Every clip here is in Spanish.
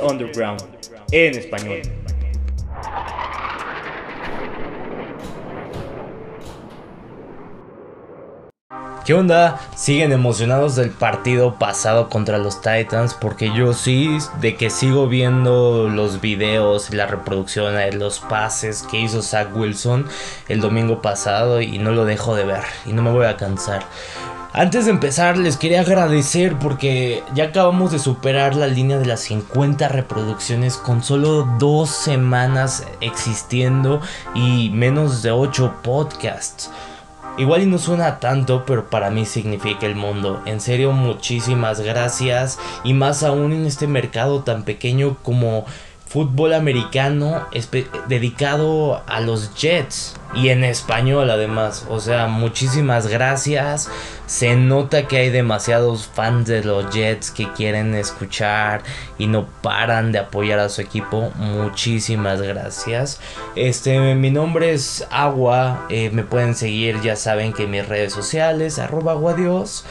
Underground en español. ¿Qué onda? ¿Siguen emocionados del partido pasado contra los Titans? Porque yo sí, de que sigo viendo los videos y la reproducción de los pases que hizo Zach Wilson el domingo pasado y no lo dejo de ver y no me voy a cansar. Antes de empezar les quería agradecer porque ya acabamos de superar la línea de las 50 reproducciones con solo dos semanas existiendo y menos de 8 podcasts. Igual y no suena tanto, pero para mí significa el mundo. En serio, muchísimas gracias. Y más aún en este mercado tan pequeño como fútbol americano dedicado a los Jets y en español además. O sea, muchísimas gracias. Se nota que hay demasiados fans de los Jets que quieren escuchar y no paran de apoyar a su equipo. Muchísimas gracias. Este, mi nombre es Agua. Eh, me pueden seguir, ya saben que en mis redes sociales, arroba aguadios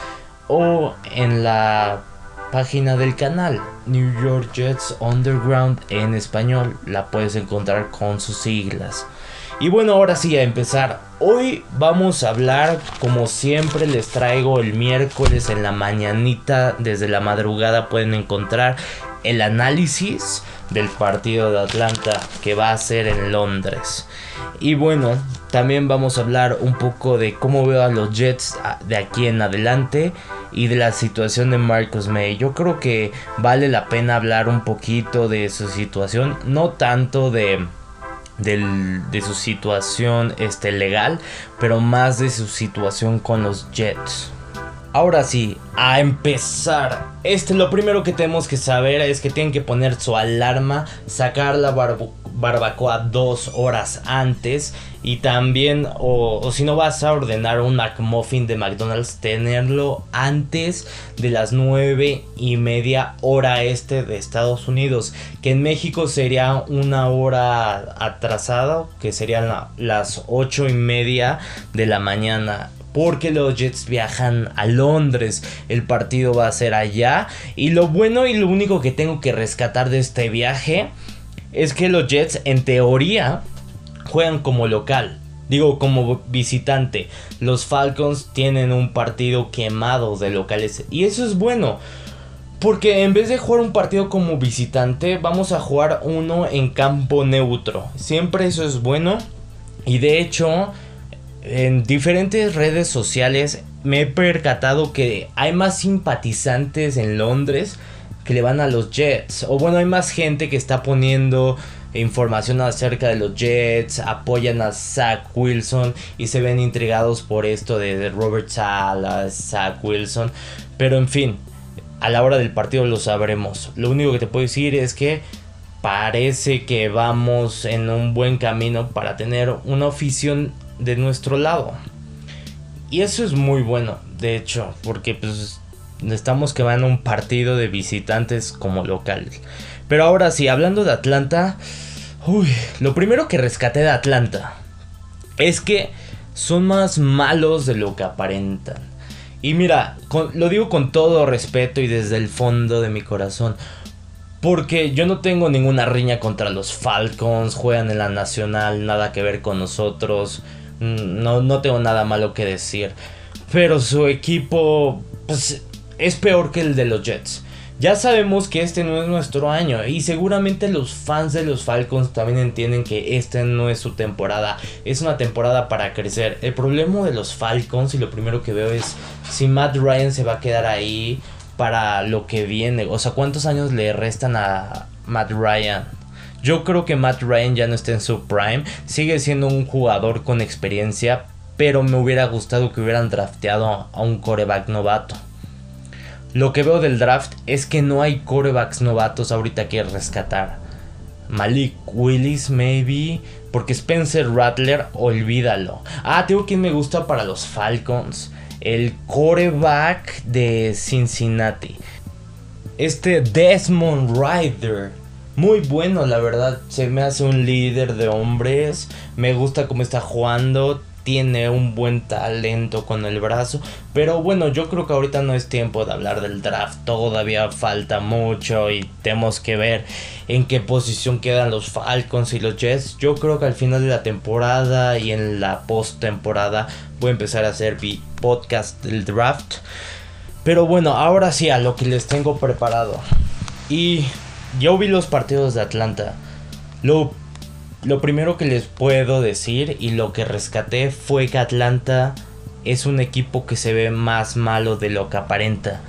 o en la página del canal New York Jets Underground en español. La puedes encontrar con sus siglas. Y bueno, ahora sí a empezar. Hoy vamos a hablar, como siempre les traigo el miércoles en la mañanita, desde la madrugada pueden encontrar el análisis del partido de Atlanta que va a ser en Londres. Y bueno, también vamos a hablar un poco de cómo veo a los Jets de aquí en adelante y de la situación de Marcus May. Yo creo que vale la pena hablar un poquito de su situación, no tanto de de su situación este, legal, pero más de su situación con los Jets. Ahora sí, a empezar. Este, lo primero que tenemos que saber es que tienen que poner su alarma, sacar la barbacoa dos horas antes y también, o, si no vas a ordenar un McMuffin de McDonald's, tenerlo antes de las nueve y media hora este de Estados Unidos, que en México sería una hora atrasada, que serían las ocho y media de la mañana porque los Jets viajan a Londres. El partido va a ser allá. Y lo bueno y lo único que tengo que rescatar de este viaje es que los Jets en teoría juegan como local. Digo, como visitante. Los Falcons tienen un partido quemado de locales. Y eso es bueno. Porque en vez de jugar un partido como visitante, vamos a jugar uno en campo neutro. Siempre eso es bueno. Y de hecho, en diferentes redes sociales me he percatado que hay más simpatizantes en Londres que le van a los Jets. O bueno, hay más gente que está poniendo información acerca de los Jets, apoyan a Zach Wilson y se ven intrigados por esto de Robert Sala, Zach Wilson. Pero en fin, a la hora del partido lo sabremos. Lo único que te puedo decir es que parece que vamos en un buen camino para tener una afición de nuestro lado. Y eso es muy bueno, de hecho, porque pues estamos que van a un partido de visitantes como local. Pero ahora sí, hablando de Atlanta, uy, lo primero que rescaté de Atlanta es que son más malos de lo que aparentan. Y mira, lo digo con todo respeto y desde el fondo de mi corazón. Porque yo no tengo ninguna riña contra los Falcons, juegan en la Nacional, nada que ver con nosotros. No, no tengo nada malo que decir. Pero su equipo pues, es peor que el de los Jets. Ya sabemos que este no es nuestro año y seguramente los fans de los Falcons también entienden que esta no es su temporada, es una temporada para crecer. El problema de los Falcons y lo primero que veo es si Matt Ryan se va a quedar ahí para lo que viene, o sea, cuántos años le restan a Matt Ryan. Yo creo que Matt Ryan ya no está en su prime. Sigue siendo un jugador con experiencia. Pero me hubiera gustado que hubieran drafteado a un coreback novato. Lo que veo del draft es que no hay corebacks novatos ahorita que rescatar. Malik Willis, maybe. Porque Spencer Rattler, olvídalo. Ah, tengo quien me gusta para los Falcons. El coreback de Cincinnati. Este Desmond Ryder muy bueno, la verdad. Se me hace un líder de hombres. Me gusta cómo está jugando. tiene un buen talento con el brazo. Pero bueno, yo creo que ahorita no es tiempo de hablar del draft. Todavía falta mucho y tenemos que ver en qué posición quedan los Falcons y los Jets. Yo creo que al final de la temporada y en la post-temporada voy a empezar a hacer podcast del draft. Pero bueno, ahora sí a lo que les tengo preparado. Y yo vi los partidos de Atlanta. Lo, lo primero que les puedo decir y lo que rescaté fue que Atlanta es un equipo que se ve más malo de lo que aparenta.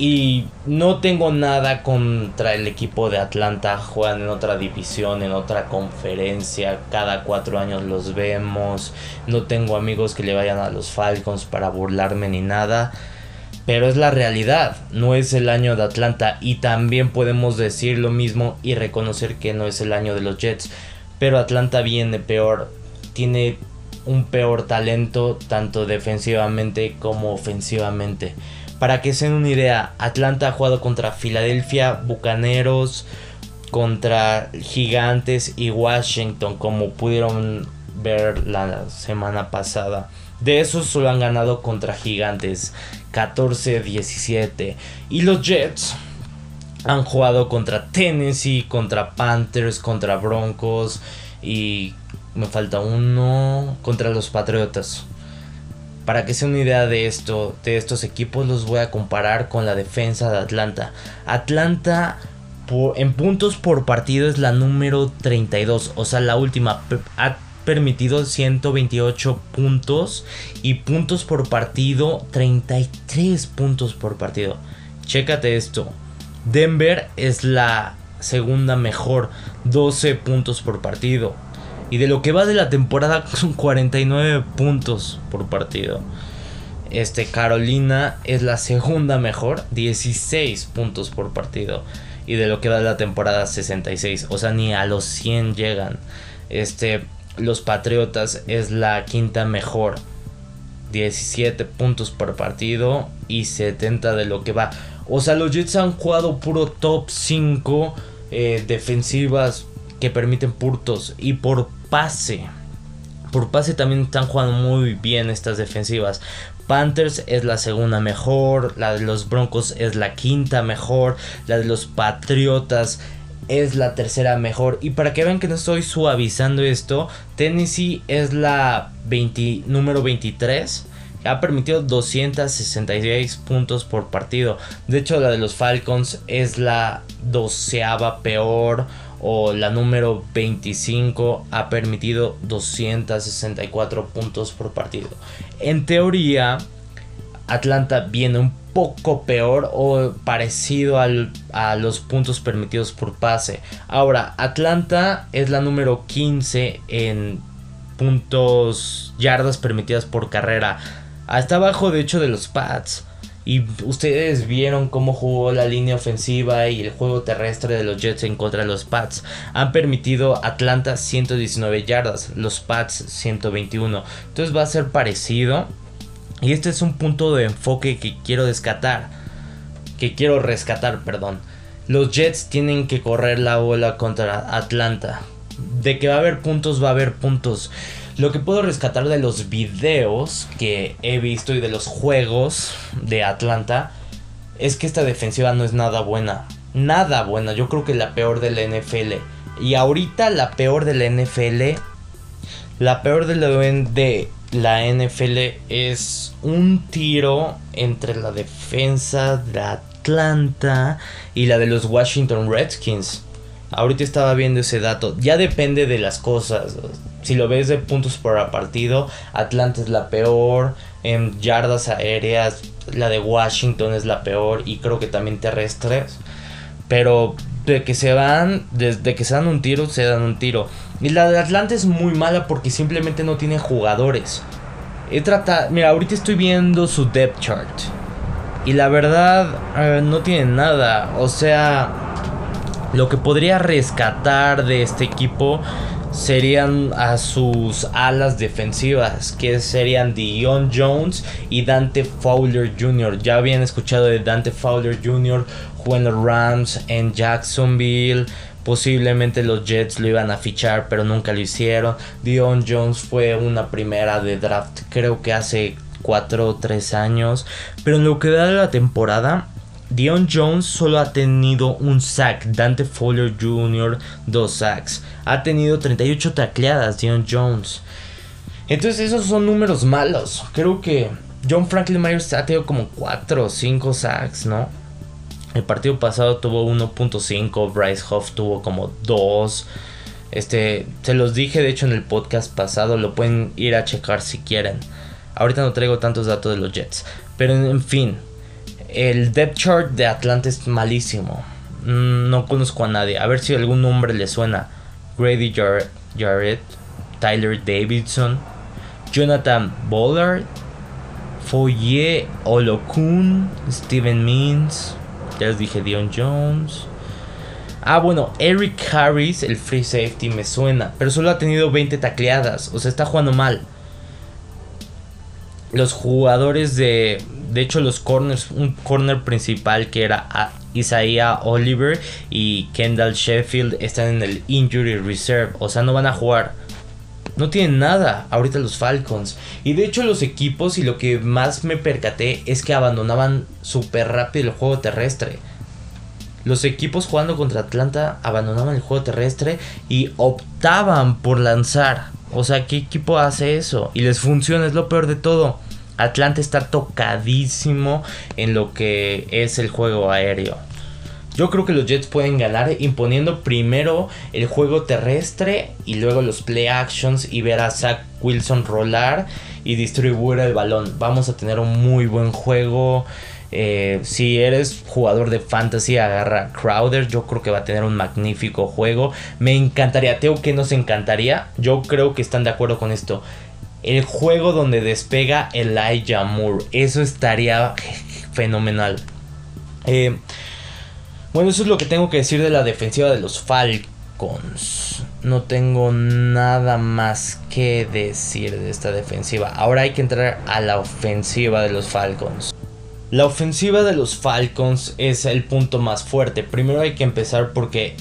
Y no tengo nada contra el equipo de Atlanta. Juegan en otra división, en otra conferencia. Cada cuatro años los vemos. No tengo amigos que le vayan a los Falcons para burlarme ni nada. Pero es la realidad. No es el año de Atlanta. Y también podemos decir lo mismo y reconocer que no es el año de los Jets. Pero Atlanta viene peor. Tiene un peor talento tanto defensivamente como ofensivamente. Para que se den una idea, Atlanta ha jugado contra Filadelfia, Bucaneros, contra Gigantes y Washington, como pudieron ver la semana pasada. De esos solo han ganado contra Gigantes, 14-17. Y los Jets han jugado contra Tennessee, contra Panthers, contra Broncos y me falta uno contra los Patriotas. Para que se una idea de esto, de estos equipos, los voy a comparar con la defensa de Atlanta. Atlanta en puntos por partido es la número 32, o sea, la última. Permitido 128 puntos y puntos por partido 33 puntos por partido. Chécate esto. Denver es la segunda mejor, 12 puntos por partido. Y de lo que va de la temporada son 49 puntos por partido. Este Carolina es la segunda mejor, 16 puntos por partido. Y de lo que va de la temporada 66, o sea, ni a los 100 llegan. Este los Patriotas es la quinta mejor, 17 puntos por partido y 70 de lo que va. O sea, los Jets han jugado puro top 5 eh, defensivas que permiten puntos y por pase. Por pase también están jugando muy bien estas defensivas. Panthers es la segunda mejor, la de los Broncos es la quinta mejor, la de los Patriotas es la tercera mejor. Y para que vean que no estoy suavizando esto, Tennessee es la número 23. Ha permitido 266 puntos por partido. De hecho, la de los Falcons es la doceava peor o la número 25 ha permitido 264 puntos por partido. En teoría, Atlanta viene un poco peor o parecido a los puntos permitidos por pase. Ahora, Atlanta es la número 15 en puntos yardas permitidas por carrera. Hasta abajo, de hecho, de los Pats. Y ustedes vieron cómo jugó la línea ofensiva y el juego terrestre de los Jets en contra de los Pats. Han permitido Atlanta 119 yardas, los Pats 121. Entonces va a ser parecido. Y este es un punto de enfoque que quiero descatar. Que quiero rescatar, perdón. Los Jets tienen que correr la bola contra Atlanta. De que va a haber puntos, va a haber puntos. Lo que puedo rescatar de los videos que he visto y de los juegos de Atlanta es que esta defensiva no es nada buena. Nada buena. Yo creo que la peor de la NFL. Y ahorita la peor de la NFL. La peor de la, de la NFL es un tiro entre la defensa de Atlanta y la de los Washington Redskins. Ahorita estaba viendo ese dato. Ya depende de las cosas. Si lo ves de puntos por partido, Atlanta es la peor. En yardas aéreas, la de Washington es la peor. Y creo que también terrestres. Pero de que se van, desde que se dan un tiro, se dan un tiro. Y la de Atlanta es muy mala porque simplemente no tiene jugadores. He tratado, mira, ahorita estoy viendo su depth chart. Y la verdad, no tiene nada. O sea, lo que podría rescatar de este equipo serían a sus alas defensivas, que serían Dion Jones y Dante Fowler Jr. Ya habían escuchado de Dante Fowler Jr. jugando Rams en Jacksonville, Posiblemente los Jets lo iban a fichar, pero nunca lo hicieron. Dion Jones fue una primera de draft, creo que hace 4 o 3 años. Pero en lo que da la temporada, Dion Jones solo ha tenido un sack. Dante Fowler Jr. dos sacks. Ha tenido 38 tacleadas Dion Jones. Entonces esos son números malos. Creo que John Franklin Myers ha tenido como 4 o 5 sacks, ¿no? El partido pasado tuvo 1.5, Bryce Huff tuvo como 2. Este, se los dije de hecho en el podcast pasado, lo pueden ir a checar si quieren. Ahorita no traigo tantos datos de los Jets, pero en fin, el depth chart de Atlanta es malísimo. Mm, no conozco a nadie. A ver si algún nombre le suena. Grady Jarrett, Tyler Davidson, Jonathan Bollard, Foye Olokun, Steven Means, ya les dije Dion Jones. Ah, bueno, Eric Harris, el free safety, me suena, pero solo ha tenido 20 tacleadas, o sea, está jugando mal. Los jugadores de, de hecho, los corners, un corner principal que era Isaiah Oliver y Kendall Sheffield están en el injury reserve, o sea, no van a jugar. No tienen nada ahorita los Falcons. Y de hecho los equipos y lo que más me percaté es que abandonaban súper rápido el juego terrestre. Los equipos jugando contra Atlanta abandonaban el juego terrestre y optaban por lanzar. O sea, ¿qué equipo hace eso? Y les funciona, es lo peor de todo. Atlanta está tocadísimo en lo que es el juego aéreo. Yo creo que los Jets pueden ganar imponiendo primero el juego terrestre y luego los play actions y ver a Zach Wilson rolar y distribuir el balón. Vamos a tener un muy buen juego. Eh, si eres jugador de fantasy, agarra Crowder. Yo creo que va a tener un magnífico juego. Me encantaría, Teo, que nos encantaría. Yo creo que están de acuerdo con esto. El juego donde despega Elijah Moore. Eso estaría fenomenal. Eh, bueno, eso es lo que tengo que decir de la defensiva de los Falcons. No tengo nada más que decir de esta defensiva. Ahora hay que entrar a la ofensiva de los Falcons. La ofensiva de los Falcons es el punto más fuerte. Primero hay que empezar porque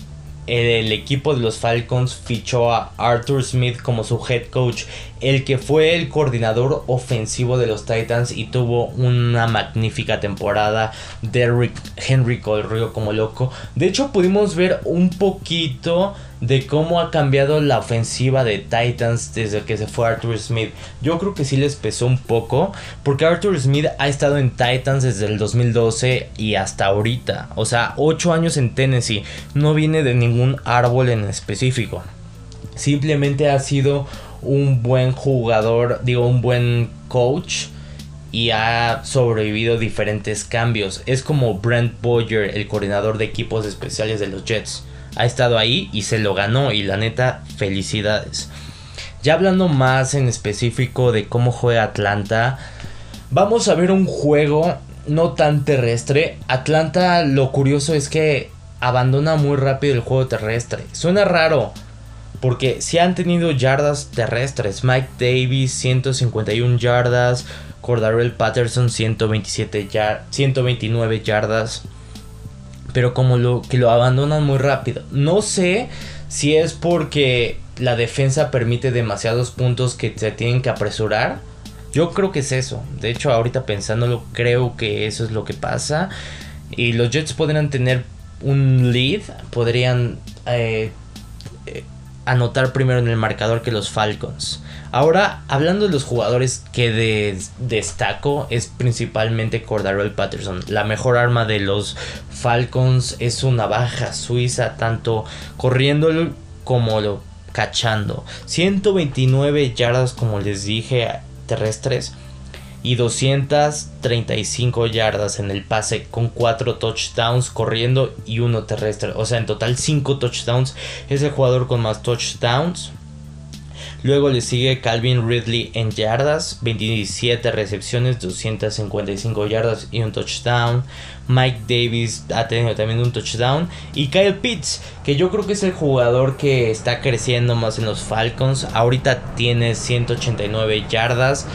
el equipo de los Falcons fichó a Arthur Smith como su head coach, el que fue el coordinador ofensivo de los Titans y tuvo una magnífica temporada. Derrick Henry corrió como loco. De hecho, pudimos ver un poquito de cómo ha cambiado la ofensiva de Titans desde que se fue Arthur Smith. Yo creo que sí les pesó un poco, porque Arthur Smith ha estado en Titans desde el 2012 y hasta ahorita. O sea, 8 años en Tennessee. No viene de ningún árbol en específico. Simplemente ha sido un buen jugador, digo, un buen coach y ha sobrevivido diferentes cambios. Es como Brent Boyer, el coordinador de equipos especiales de los Jets ha estado ahí y se lo ganó y la neta felicidades. Ya hablando más en específico de cómo juega Atlanta, vamos a ver un juego no tan terrestre. Atlanta lo curioso es que abandona muy rápido el juego terrestre. Suena raro. Porque si han tenido yardas terrestres. Mike Davis 151 yardas. Cordarrelle Patterson 127 129 yardas pero como lo que lo abandonan muy rápido. No sé si es porque la defensa permite demasiados puntos que se tienen que apresurar. Yo creo que es eso. De hecho, ahorita pensándolo, creo que eso es lo que pasa. Y los Jets podrían tener un lead, podrían eh, eh, anotar primero en el marcador que los Falcons. Ahora, hablando de los jugadores que destaco, es principalmente Cordarrelle Patterson. La mejor arma de los Falcons es una baja suiza, tanto corriendo como lo cachando. 129 yardas, como les dije, terrestres. Y 235 yardas en el pase con 4 touchdowns corriendo y uno terrestre. O sea, en total 5 touchdowns. Es el jugador con más touchdowns. Luego le sigue Calvin Ridley en yardas, 27 recepciones, 255 yardas y un touchdown. Mike Davis ha tenido también un touchdown. Y Kyle Pitts, que yo creo que es el jugador que está creciendo más en los Falcons. Ahorita tiene 189 yardas.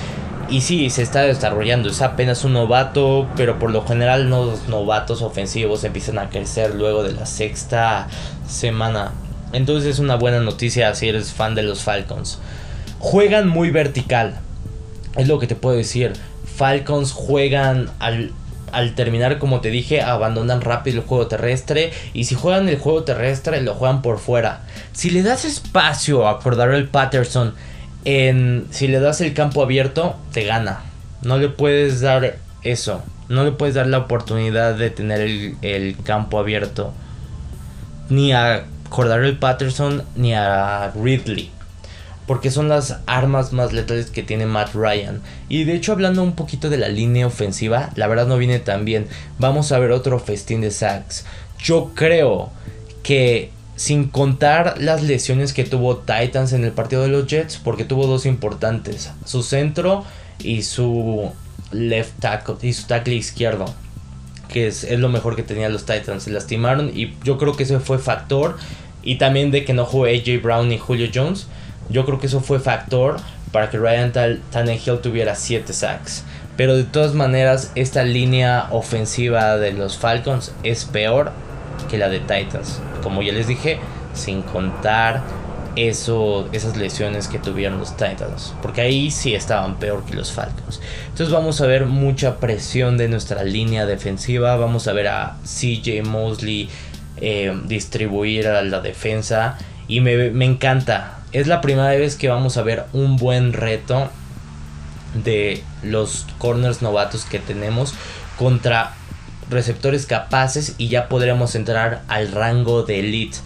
Y sí, se está desarrollando. Es apenas un novato, pero por lo general los novatos ofensivos empiezan a crecer luego de la sexta semana. Entonces es una buena noticia si eres fan de los Falcons. Juegan muy vertical. Es lo que te puedo decir. Falcons juegan al, al terminar, como te dije, abandonan rápido el juego terrestre. Y si juegan el juego terrestre, lo juegan por fuera. Si le das espacio a el Patterson, en, si le das el campo abierto, te gana. No le puedes dar eso. No le puedes dar la oportunidad de tener el campo abierto. Ni a Cordarrelle Patterson ni a Ridley. Porque son las armas más letales que tiene Matt Ryan. Y de hecho, hablando un poquito de la línea ofensiva, la verdad no viene tan bien. Vamos a ver otro festín de sacks. Yo creo que sin contar las lesiones que tuvo Titans en el partido de los Jets, porque tuvo dos importantes: su centro y su left tackle y su tackle izquierdo que es, lo mejor que tenían los Titans. Se lastimaron y yo creo que ese fue factor. Y también de que no juegue AJ Brown ni Julio Jones. Yo creo que eso fue factor para que Ryan Tannehill tuviera 7 sacks. Pero de todas maneras, esta línea ofensiva de los Falcons es peor que la de Titans. Como ya les dije, sin contar eso, esas lesiones que tuvieron los Titans. Porque ahí sí estaban peor que los Falcons. Entonces vamos a ver mucha presión de nuestra línea defensiva. Vamos a ver a CJ Mosley eh, distribuir a la defensa. Y me, me encanta. Es la primera vez que vamos a ver un buen reto de los corners novatos que tenemos contra receptores capaces y ya podremos entrar al rango de elite.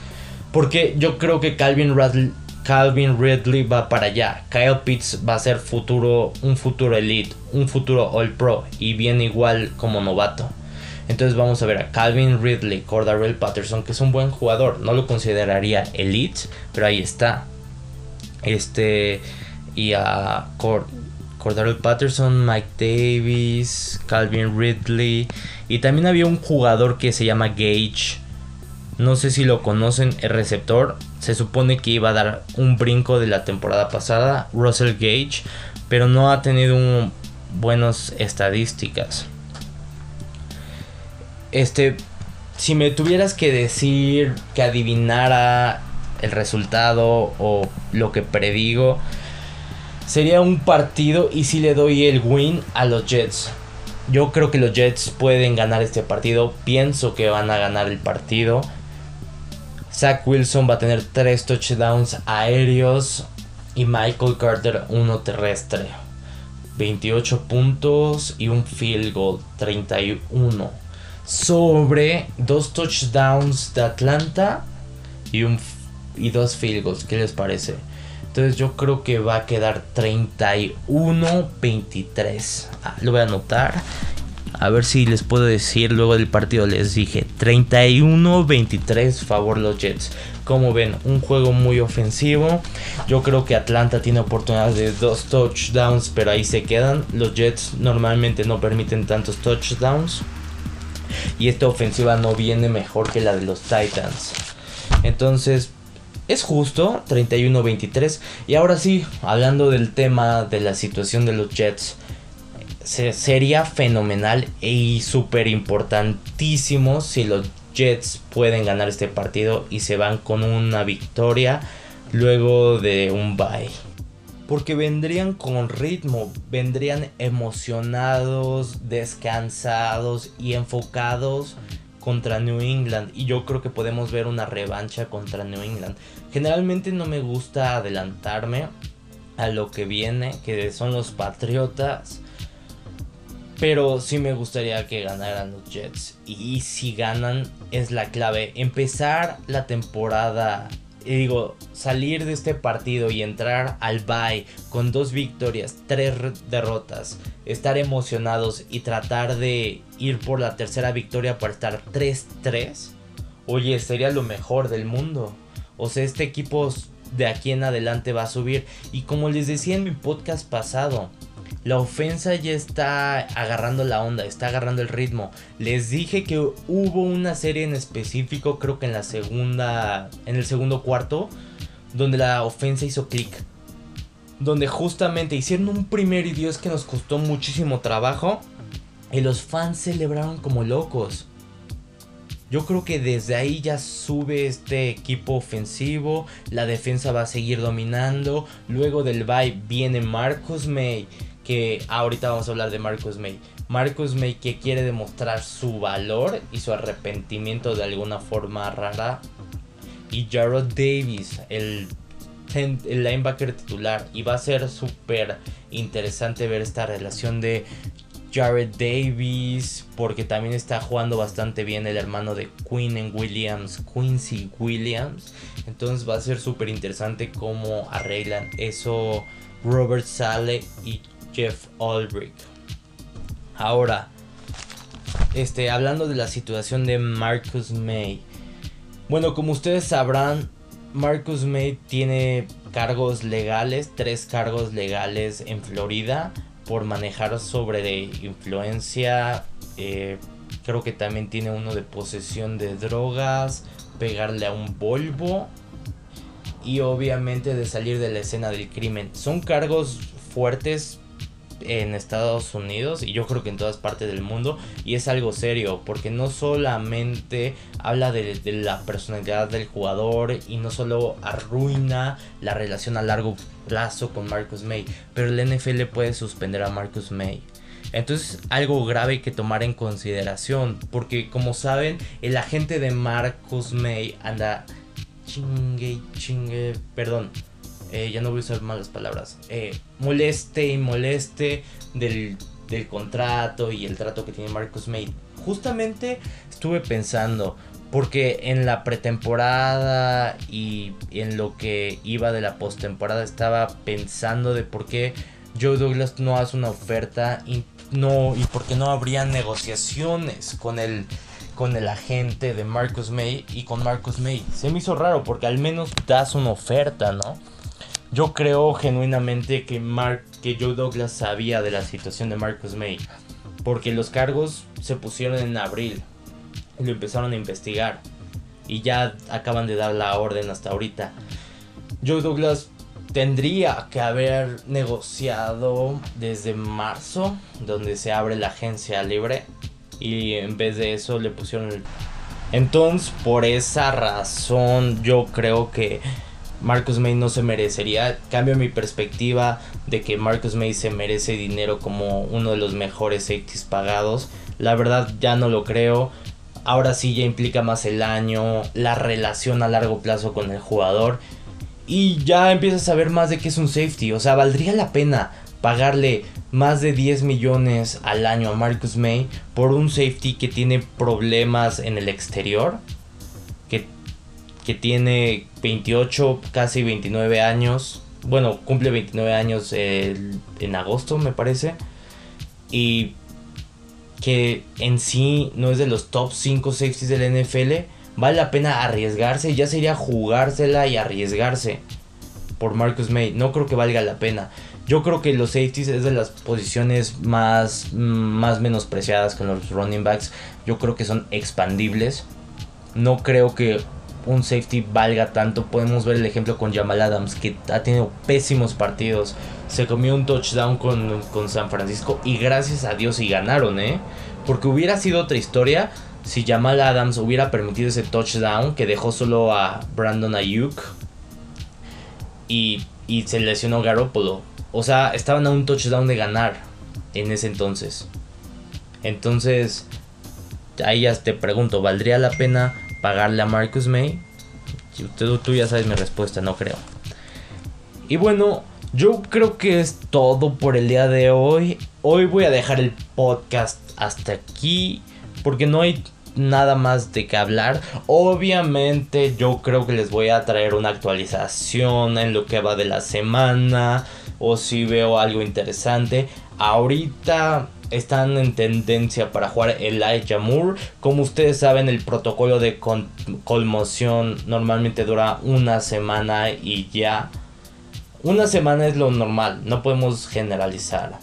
Porque yo creo que Calvin Ridley, Calvin Ridley va para allá. Kyle Pitts va a ser futuro, un futuro elite, un futuro All Pro y viene igual como novato. Entonces vamos a ver a Calvin Ridley, Cordarrelle Patterson, que es un buen jugador. No lo consideraría elite, pero ahí está. Este y a Cord Cordarrelle Patterson, Mike Davis, Calvin Ridley y también había un jugador que se llama Gage no sé si lo conocen, el receptor. Se supone que iba a dar un brinco de la temporada pasada, Russell Gage, pero no ha tenido buenas estadísticas. Este, si me tuvieras que decir que adivinara el resultado o lo que predigo, sería un partido y si le doy el win a los Jets. Yo creo que los Jets pueden ganar este partido. Pienso que van a ganar el partido. Zach Wilson va a tener 3 touchdowns aéreos y Michael Carter uno terrestre. 28 puntos y un field goal 31 sobre dos touchdowns de Atlanta y un y dos field goals, ¿qué les parece? Entonces yo creo que va a quedar 31-23. Ah, lo voy a anotar a ver si les puedo decir luego del partido. Les dije 31-23 favor los Jets. Como ven, un juego muy ofensivo. Yo creo que Atlanta tiene oportunidades de dos touchdowns, pero ahí se quedan. Los Jets normalmente no permiten tantos touchdowns. Y esta ofensiva no viene mejor que la de los Titans. Entonces, es justo, 31-23. Y ahora sí, hablando del tema de la situación de los Jets sería fenomenal y súper importantísimo si los Jets pueden ganar este partido y se van con una victoria luego de un bye. Porque vendrían con ritmo, vendrían emocionados, descansados y enfocados contra New England. Y yo creo que podemos ver una revancha contra New England. Generalmente no me gusta adelantarme a lo que viene, que son los Patriotas. Pero sí me gustaría que ganaran los Jets. Y si ganan es la clave. Empezar la temporada. Digo, salir de este partido y entrar al bye con dos victorias, tres derrotas, estar emocionados y tratar de ir por la tercera victoria para estar 3-3. Oye, sería lo mejor del mundo. O sea, este equipo de aquí en adelante va a subir. Y como les decía en mi podcast pasado, la ofensa ya está agarrando la onda, está agarrando el ritmo. Les dije que hubo una serie en específico, creo que en la segunda, en el segundo cuarto, donde la ofensa hizo clic. donde justamente hicieron un primer Dios que nos costó muchísimo trabajo y los fans celebraron como locos. Yo creo que desde ahí ya sube este equipo ofensivo, la defensa va a seguir dominando, luego del bye viene Marcus May, que ahorita vamos a hablar de Marcus May. Marcus May que quiere demostrar su valor y su arrepentimiento de alguna forma rara. Y Jarrod Davis, el, el linebacker titular. Y va a ser súper interesante ver esta relación de Jared Davis, porque también está jugando bastante bien el hermano de Quinn Williams, Quincy Williams. Entonces va a ser súper interesante cómo arreglan eso Robert Sale y Jeff Ulbrich. Ahora, este, hablando de la situación de Marcus May. Bueno, como ustedes sabrán, Marcus May tiene cargos legales, tres cargos legales en Florida por manejar sobre de influencia. Eh, creo que también tiene uno de posesión de drogas, pegarle a un Volvo y obviamente de salir de la escena del crimen. Son cargos fuertes en Estados Unidos y yo creo que en todas partes del mundo y es algo serio porque no solamente habla de, la personalidad del jugador y no solo arruina la relación a largo plazo con Marcus May, pero el NFL puede suspender a Marcus May. Entonces algo grave que tomar en consideración porque como saben el agente de Marcus May anda chingue chingue, perdón, eh, ya no voy a usar malas palabras, eh, moleste y moleste del, contrato y el trato que tiene Marcus May. Justamente estuve pensando, porque en la pretemporada y en lo que iba de la postemporada estaba pensando de por qué Joe Douglas no hace una oferta y no y por qué no habría negociaciones con el con el agente de Marcus May y con Marcus May. Se me hizo raro porque al menos das una oferta, ¿no? Yo creo genuinamente que, Mark, que Joe Douglas sabía de la situación de Marcus May. Porque los cargos se pusieron en abril. Lo empezaron a investigar. Y ya acaban de dar la orden hasta ahorita. Joe Douglas tendría que haber negociado desde marzo, donde se abre la agencia libre. Y en vez de eso le pusieron el... Entonces, por esa razón, yo creo que Marcus May no se merecería. Cambio mi perspectiva de que Marcus May se merece dinero como uno de los mejores safeties pagados. La verdad ya no lo creo. Ahora sí ya implica más el año, la relación a largo plazo con el jugador. Y ya empiezas a saber más de que es un safety. O sea, valdría la pena pagarle más de 10 millones al año a Marcus May por un safety que tiene problemas en el exterior que tiene 28, casi 29 años. Bueno, cumple 29 años en agosto, me parece. Y que en sí no es de los top 5 safeties del NFL. Vale la pena arriesgarse. Ya sería jugársela y arriesgarse por Marcus May. No creo que valga la pena. Yo creo que los safeties es de las posiciones más, más menospreciadas con los running backs. Yo creo que son expandibles. No creo que un safety valga tanto. Podemos ver el ejemplo con Jamal Adams, que ha tenido pésimos partidos. Se comió un touchdown con, San Francisco y gracias a Dios y ganaron, ¿eh? Porque hubiera sido otra historia si Jamal Adams hubiera permitido ese touchdown que dejó solo a Brandon Ayuk y, y se lesionó Garoppolo. O sea, estaban a un touchdown de ganar en ese entonces. Entonces, ahí ya te pregunto, ¿valdría la pena pagarle a Marcus May? Tú, tú ya sabes mi respuesta, no creo. Y bueno, yo creo que es todo por el día de hoy. Hoy voy a dejar el podcast hasta aquí porque no hay nada más de qué hablar. Obviamente yo creo que les voy a traer una actualización en lo que va de la semana o si veo algo interesante. Ahorita están en tendencia para jugar el Moore. Como ustedes saben, el protocolo de conmoción normalmente dura una semana y ya. Una semana es lo normal, no podemos generalizar.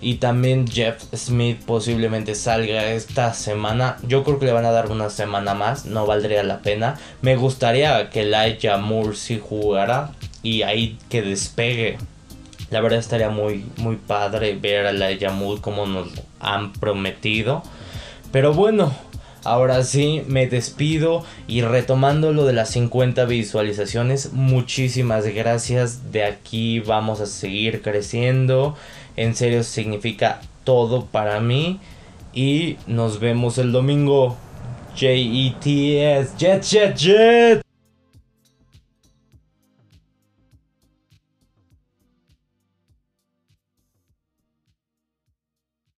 Y también Jeff Smith posiblemente salga esta semana. Yo creo que le van a dar una semana más, no valdría la pena. Me gustaría que Elijah Moore sí jugara y ahí que despegue La verdad estaría muy, muy padre ver a la Yamul como nos han prometido. Pero bueno, ahora sí me despido y retomando lo de las 50 visualizaciones, muchísimas gracias. De aquí vamos a seguir creciendo. En serio significa todo para mí. Y nos vemos el domingo. J-E-T-S. Jet, jet, jet.